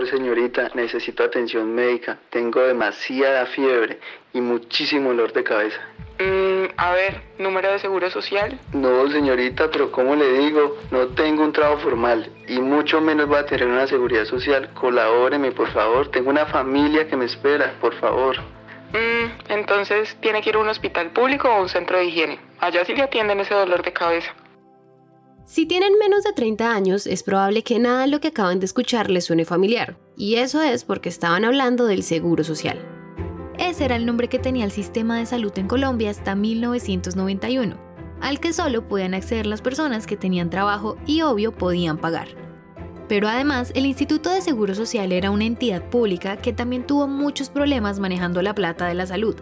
favor, señorita, necesito atención médica. Tengo demasiada fiebre y muchísimo dolor de cabeza. Mm, a ver, número de seguro social. No, señorita, pero ¿cómo le digo? No tengo un trabajo formal y mucho menos va a tener una seguridad social. Colabóreme, por favor. Tengo una familia que me espera, por favor. Mm, entonces tiene que ir a un hospital público o a un centro de higiene. Allá sí le atienden ese dolor de cabeza. Si tienen menos de 30 años, es probable que nada de lo que acaban de escuchar les suene familiar, y eso es porque estaban hablando del seguro social. Ese era el nombre que tenía el sistema de salud en Colombia hasta 1991, al que solo podían acceder las personas que tenían trabajo y obvio podían pagar. Pero además, el Instituto de Seguro Social era una entidad pública que también tuvo muchos problemas manejando la plata de la salud.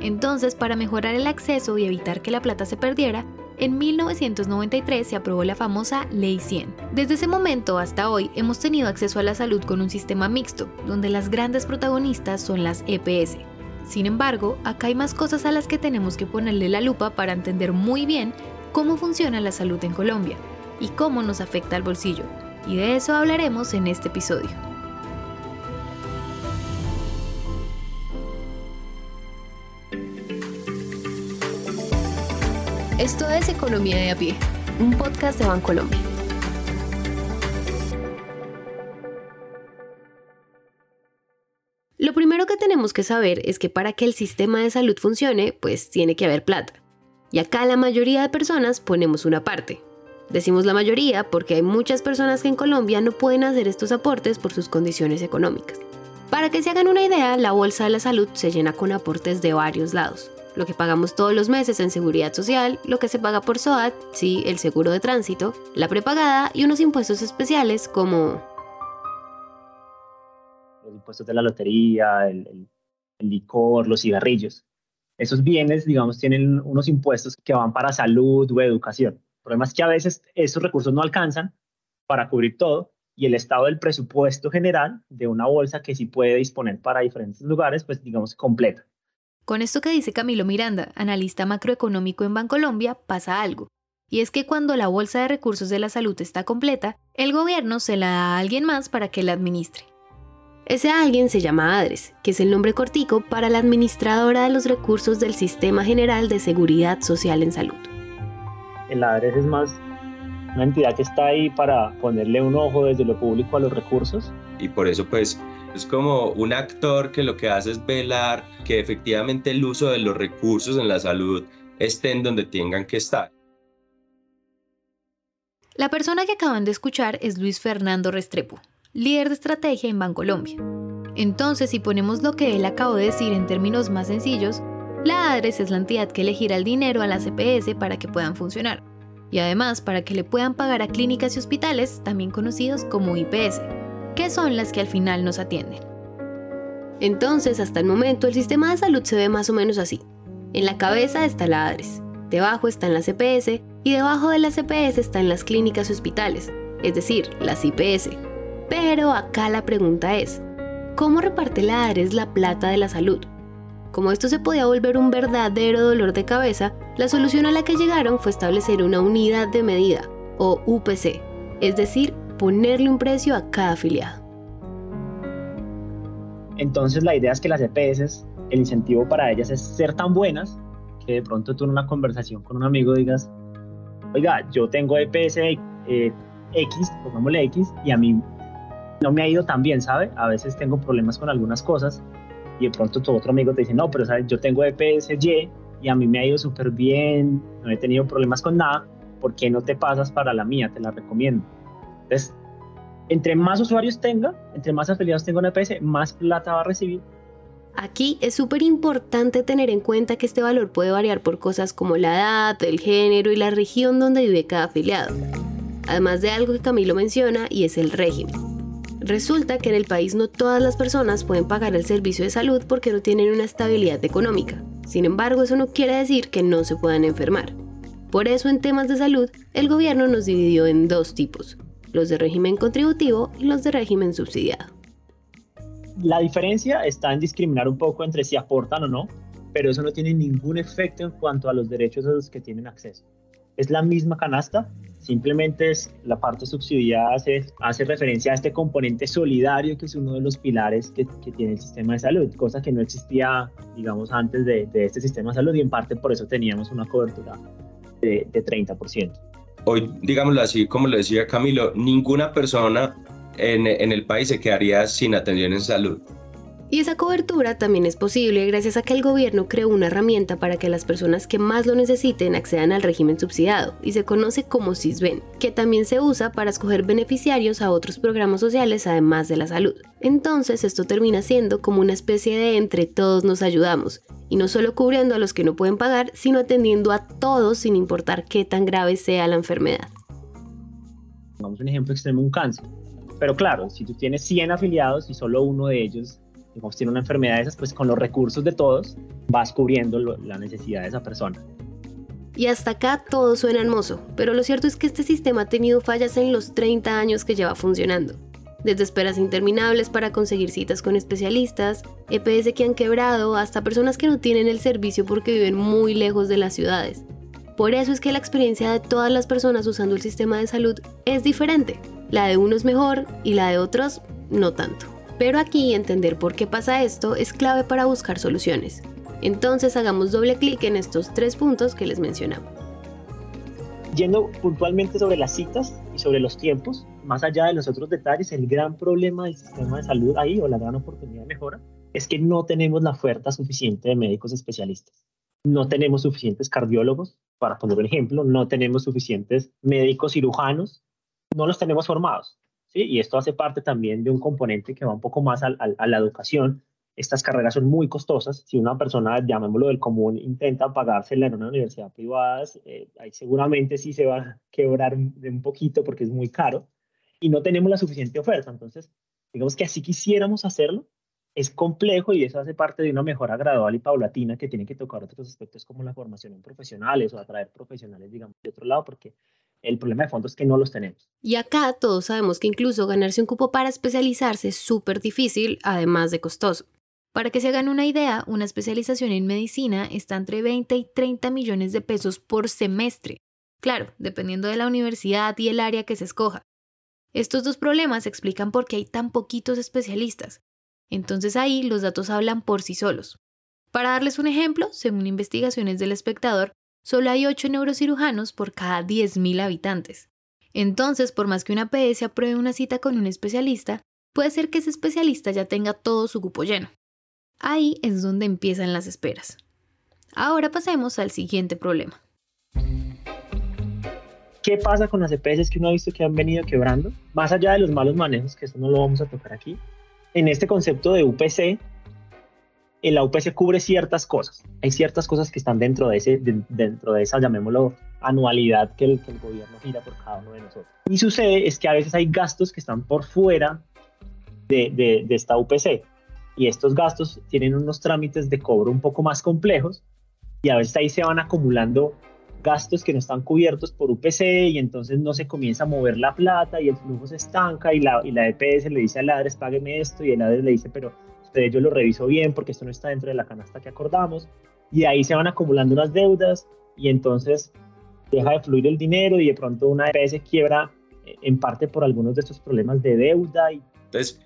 Entonces, para mejorar el acceso y evitar que la plata se perdiera, en 1993 se aprobó la famosa Ley 100. Desde ese momento hasta hoy hemos tenido acceso a la salud con un sistema mixto, donde las grandes protagonistas son las EPS. Sin embargo, acá hay más cosas a las que tenemos que ponerle la lupa para entender muy bien cómo funciona la salud en Colombia y cómo nos afecta al bolsillo. Y de eso hablaremos en este episodio. Economía de a pie, un podcast de Bancolombia. Lo primero que tenemos que saber es que para que el sistema de salud funcione, pues tiene que haber plata. Y acá la mayoría de personas ponemos una parte. Decimos la mayoría porque hay muchas personas que en Colombia no pueden hacer estos aportes por sus condiciones económicas. Para que se hagan una idea, la bolsa de la salud se llena con aportes de varios lados lo que pagamos todos los meses en seguridad social, lo que se paga por SOAT, sí, el seguro de tránsito, la prepagada y unos impuestos especiales como... Los impuestos de la lotería, el, licor, los cigarrillos. Esos bienes, digamos, tienen unos impuestos que van para salud o educación. El problema es que a veces esos recursos no alcanzan para cubrir todo y el estado del presupuesto general de una bolsa que sí puede disponer para diferentes lugares, pues digamos, completa. Con esto que dice Camilo Miranda, analista macroeconómico en Bancolombia, pasa algo. Y es que cuando la bolsa de recursos de la salud está completa, el gobierno se la da a alguien más para que la administre. Ese alguien se llama ADRES, que es el nombre cortico para la administradora de los recursos del Sistema General de Seguridad Social en Salud. El ADRES es más una entidad que está ahí para ponerle un ojo desde lo público a los recursos. Y por eso pues es como un actor que lo que hace es velar que efectivamente el uso de los recursos en la salud estén donde tengan que estar. La persona que acaban de escuchar es Luis Fernando Restrepo, líder de estrategia en Bancolombia. Entonces, si ponemos lo que él acabó de decir en términos más sencillos, la ADRES es la entidad que elegirá el dinero a la CPS para que puedan funcionar, y además para que le puedan pagar a clínicas y hospitales, también conocidos como IPS, que son las que al final nos atienden. Entonces, hasta el momento, el sistema de salud se ve más o menos así. En la cabeza está la ADRES, debajo están las CPS y debajo de las CPS están las clínicas y hospitales, es decir, las IPS. Pero acá la pregunta es, ¿cómo reparte la ADRES la plata de la salud? Como esto se podía volver un verdadero dolor de cabeza, la solución a la que llegaron fue establecer una unidad de medida, o UPC, es decir, ponerle un precio a cada afiliado. Entonces la idea es que las EPS, el incentivo para ellas es ser tan buenas que de pronto tú en una conversación con un amigo digas, oiga, yo tengo EPS eh, X, pongámosle X, y a mí no me ha ido tan bien, ¿sabe? A veces tengo problemas con algunas cosas y de pronto tu otro amigo te dice, no, pero ¿sabes? yo tengo EPS Y y a mí me ha ido súper bien, no he tenido problemas con nada, ¿por qué no te pasas para la mía? Te la recomiendo. Entonces, entre más usuarios tenga, entre más afiliados tenga una EPS, más plata va a recibir. Aquí es súper importante tener en cuenta que este valor puede variar por cosas como la edad, el género y la región donde vive cada afiliado. Además de algo que Camilo menciona y es el régimen. Resulta que en el país no todas las personas pueden pagar el servicio de salud porque no tienen una estabilidad económica. Sin embargo, eso no quiere decir que no se puedan enfermar. Por eso en temas de salud, el gobierno nos dividió en dos tipos, los de régimen contributivo y los de régimen subsidiado. La diferencia está en discriminar un poco entre si aportan o no, pero eso no tiene ningún efecto en cuanto a los derechos a los que tienen acceso. Es la misma canasta, Simplemente es la parte subsidiada hace, hace referencia a este componente solidario que es uno de los pilares que, tiene el sistema de salud, cosa que no existía, digamos, antes de, de, este sistema de salud y en parte por eso teníamos una cobertura de, de 30%. Hoy, digámoslo así, como lo decía Camilo, ninguna persona en, en el país se quedaría sin atención en salud. Y esa cobertura también es posible gracias a que el gobierno creó una herramienta para que las personas que más lo necesiten accedan al régimen subsidiado y se conoce como CISBEN, que también se usa para escoger beneficiarios a otros programas sociales además de la salud. Entonces esto termina siendo como una especie de entre todos nos ayudamos, y no solo cubriendo a los que no pueden pagar, sino atendiendo a todos sin importar qué tan grave sea la enfermedad. Vamos un ejemplo extremo, un cáncer. Pero claro, si tú tienes 100 afiliados y solo uno de ellos digamos, tiene una enfermedad de esas, pues con los recursos de todos vas cubriendo la necesidad de esa persona. Y hasta acá todo suena hermoso, pero lo cierto es que este sistema ha tenido fallas en los 30 años que lleva funcionando. Desde esperas interminables para conseguir citas con especialistas, EPS que han quebrado, hasta personas que no tienen el servicio porque viven muy lejos de las ciudades. Por eso es que la experiencia de todas las personas usando el sistema de salud es diferente. La de unos mejor y la de otros no tanto. Pero aquí entender por qué pasa esto es clave para buscar soluciones. Entonces hagamos doble clic en estos tres puntos que les mencionamos. Yendo puntualmente sobre las citas y sobre los tiempos, más allá de los otros detalles, el gran problema del sistema de salud ahí o la gran oportunidad de mejora es que no tenemos la oferta suficiente de médicos especialistas. No tenemos suficientes cardiólogos, para poner un ejemplo, no tenemos suficientes médicos cirujanos, no los tenemos formados. Y esto hace parte también de un componente que va un poco más a, la educación. Estas carreras son muy costosas. Si una persona, llamémoslo del común, intenta pagársela en una universidad privada, eh, ahí seguramente sí se va a quebrar de un poquito porque es muy caro y no tenemos la suficiente oferta. Entonces, digamos que así quisiéramos hacerlo, es complejo y eso hace parte de una mejora gradual y paulatina que tiene que tocar otros aspectos como la formación en profesionales o atraer profesionales, digamos, de otro lado, porque el problema de fondo es que no los tenemos. Y acá todos sabemos que incluso ganarse un cupo para especializarse es súper difícil, además de costoso. Para que se hagan una idea, una especialización en medicina está entre 20 y 30 millones de pesos por semestre. Claro, dependiendo de la universidad y el área que se escoja. Estos dos problemas explican por qué hay tan poquitos especialistas. Entonces ahí los datos hablan por sí solos. Para darles un ejemplo, según investigaciones del espectador, solo hay 8 neurocirujanos por cada 10.000 habitantes. Entonces, por más que una PS apruebe una cita con un especialista, puede ser que ese especialista ya tenga todo su cupo lleno. Ahí es donde empiezan las esperas. Ahora pasemos al siguiente problema. ¿Qué pasa con las EPS que uno ha visto que han venido quebrando? Más allá de los malos manejos, que eso no lo vamos a tocar aquí, en este concepto de UPC, la UPC cubre ciertas cosas. Hay ciertas cosas que están dentro de, ese, dentro de esa, llamémoslo, anualidad que el, que el gobierno gira por cada uno de nosotros. Y sucede es que a veces hay gastos que están por fuera de, de, de esta UPC. Y estos gastos tienen unos trámites de cobro un poco más complejos y a veces ahí se van acumulando gastos que no están cubiertos por UPC y entonces no se comienza a mover la plata y el flujo se estanca y la, y la EPS le dice al ADRES págueme esto y el ADRES le dice pero yo lo reviso bien porque esto no está dentro de la canasta que acordamos, y ahí se van acumulando unas deudas y entonces deja de fluir el dinero y de pronto una EPS quiebra en parte por algunos de estos problemas de deuda. Y... Entonces,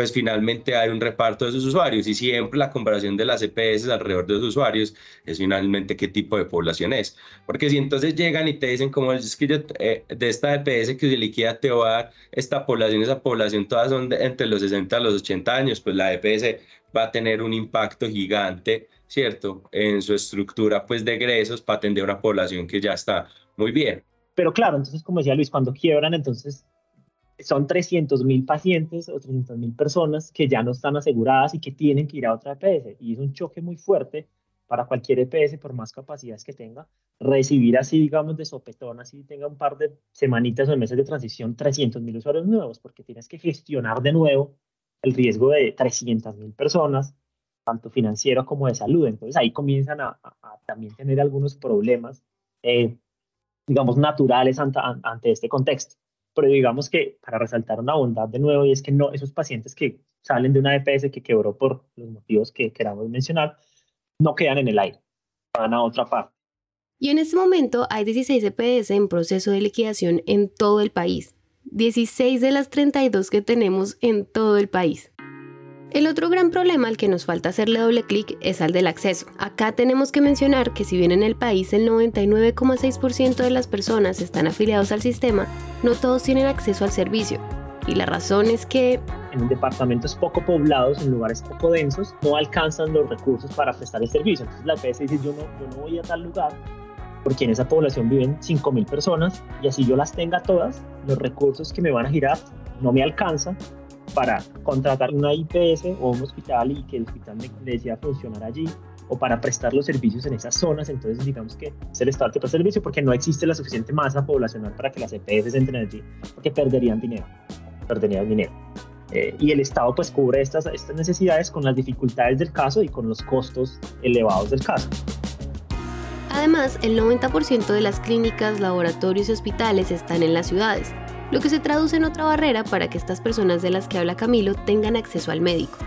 pues finalmente hay un reparto de sus usuarios y siempre la comparación de las EPS alrededor de los usuarios es finalmente qué tipo de población es. Porque si entonces llegan y te dicen como es que yo, eh, de esta EPS que se liquida te va a dar esta población, esa población, todas son entre los 60 a los 80 años, pues la EPS va a tener un impacto gigante, ¿cierto? En su estructura pues de egresos para atender a una población que ya está muy bien. Pero claro, entonces como decía Luis, cuando quiebran, entonces son 300 mil pacientes o 300 mil personas que ya no están aseguradas y que tienen que ir a otra EPS. Y es un choque muy fuerte para cualquier EPS, por más capacidades que tenga, recibir así, digamos, de sopetón, así tenga un par de semanitas o meses de transición, 300 mil usuarios nuevos, porque tienes que gestionar de nuevo el riesgo de 300 mil personas, tanto financiero como de salud. Entonces ahí comienzan a, también tener algunos problemas, eh, digamos, naturales ante este contexto pero digamos que para resaltar una bondad de nuevo, y es que no, esos pacientes que salen de una EPS que quebró por los motivos que queramos mencionar, no quedan en el aire, van a otra parte. Y en este momento hay 16 EPS en proceso de liquidación en todo el país. 16 de las 32 que tenemos en todo el país. El otro gran problema al que nos falta hacerle doble clic es al del acceso. Acá tenemos que mencionar que si bien en el país el 99,6% de las personas están afiliados al sistema, no todos tienen acceso al servicio. Y la razón es que... En departamentos poco poblados, en lugares poco densos, no alcanzan los recursos para prestar el servicio. Entonces la EPS dice, yo no, yo no voy a tal lugar porque en esa población viven 5.000 personas y así yo las tenga todas, los recursos que me van a girar no me alcanzan para contratar una IPS o un hospital y que el hospital me, decida funcionar allí o para prestar los servicios en esas zonas, entonces digamos que es el Estado que presta el servicio porque no existe la suficiente masa poblacional para que las EPS entren allí, porque perderían dinero, perderían dinero. Eh, y el Estado pues cubre estas, estas necesidades con las dificultades del caso y con los costos elevados del caso. Además, el 90% de las clínicas, laboratorios y hospitales están en las ciudades, lo que se traduce en otra barrera para que estas personas de las que habla Camilo tengan acceso al médico.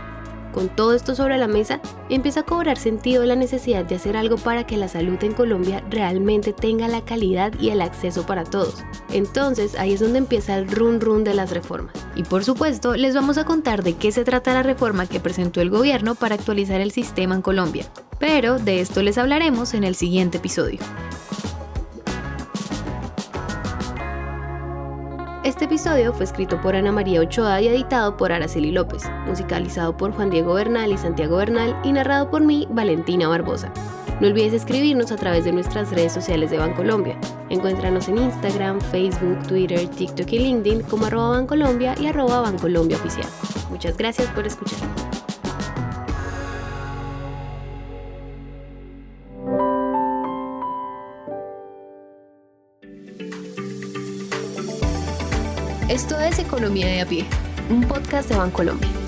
Con todo esto sobre la mesa, empieza a cobrar sentido la necesidad de hacer algo para que la salud en Colombia realmente tenga la calidad y el acceso para todos. Entonces ahí es donde empieza el run run de las reformas. Y por supuesto, les vamos a contar de qué se trata la reforma que presentó el gobierno para actualizar el sistema en Colombia. Pero de esto les hablaremos en el siguiente episodio. Este episodio fue escrito por Ana María Ochoa y editado por Araceli López, musicalizado por Juan Diego Bernal y Santiago Bernal y narrado por mí, Valentina Barbosa. No olvides escribirnos a través de nuestras redes sociales de Bancolombia. Encuéntranos en Instagram, Facebook, Twitter, TikTok y LinkedIn como arroba Bancolombia y arroba Bancolombia Oficial. Muchas gracias por escuchar. Esto es Economía de a pie, un podcast de Bancolombia.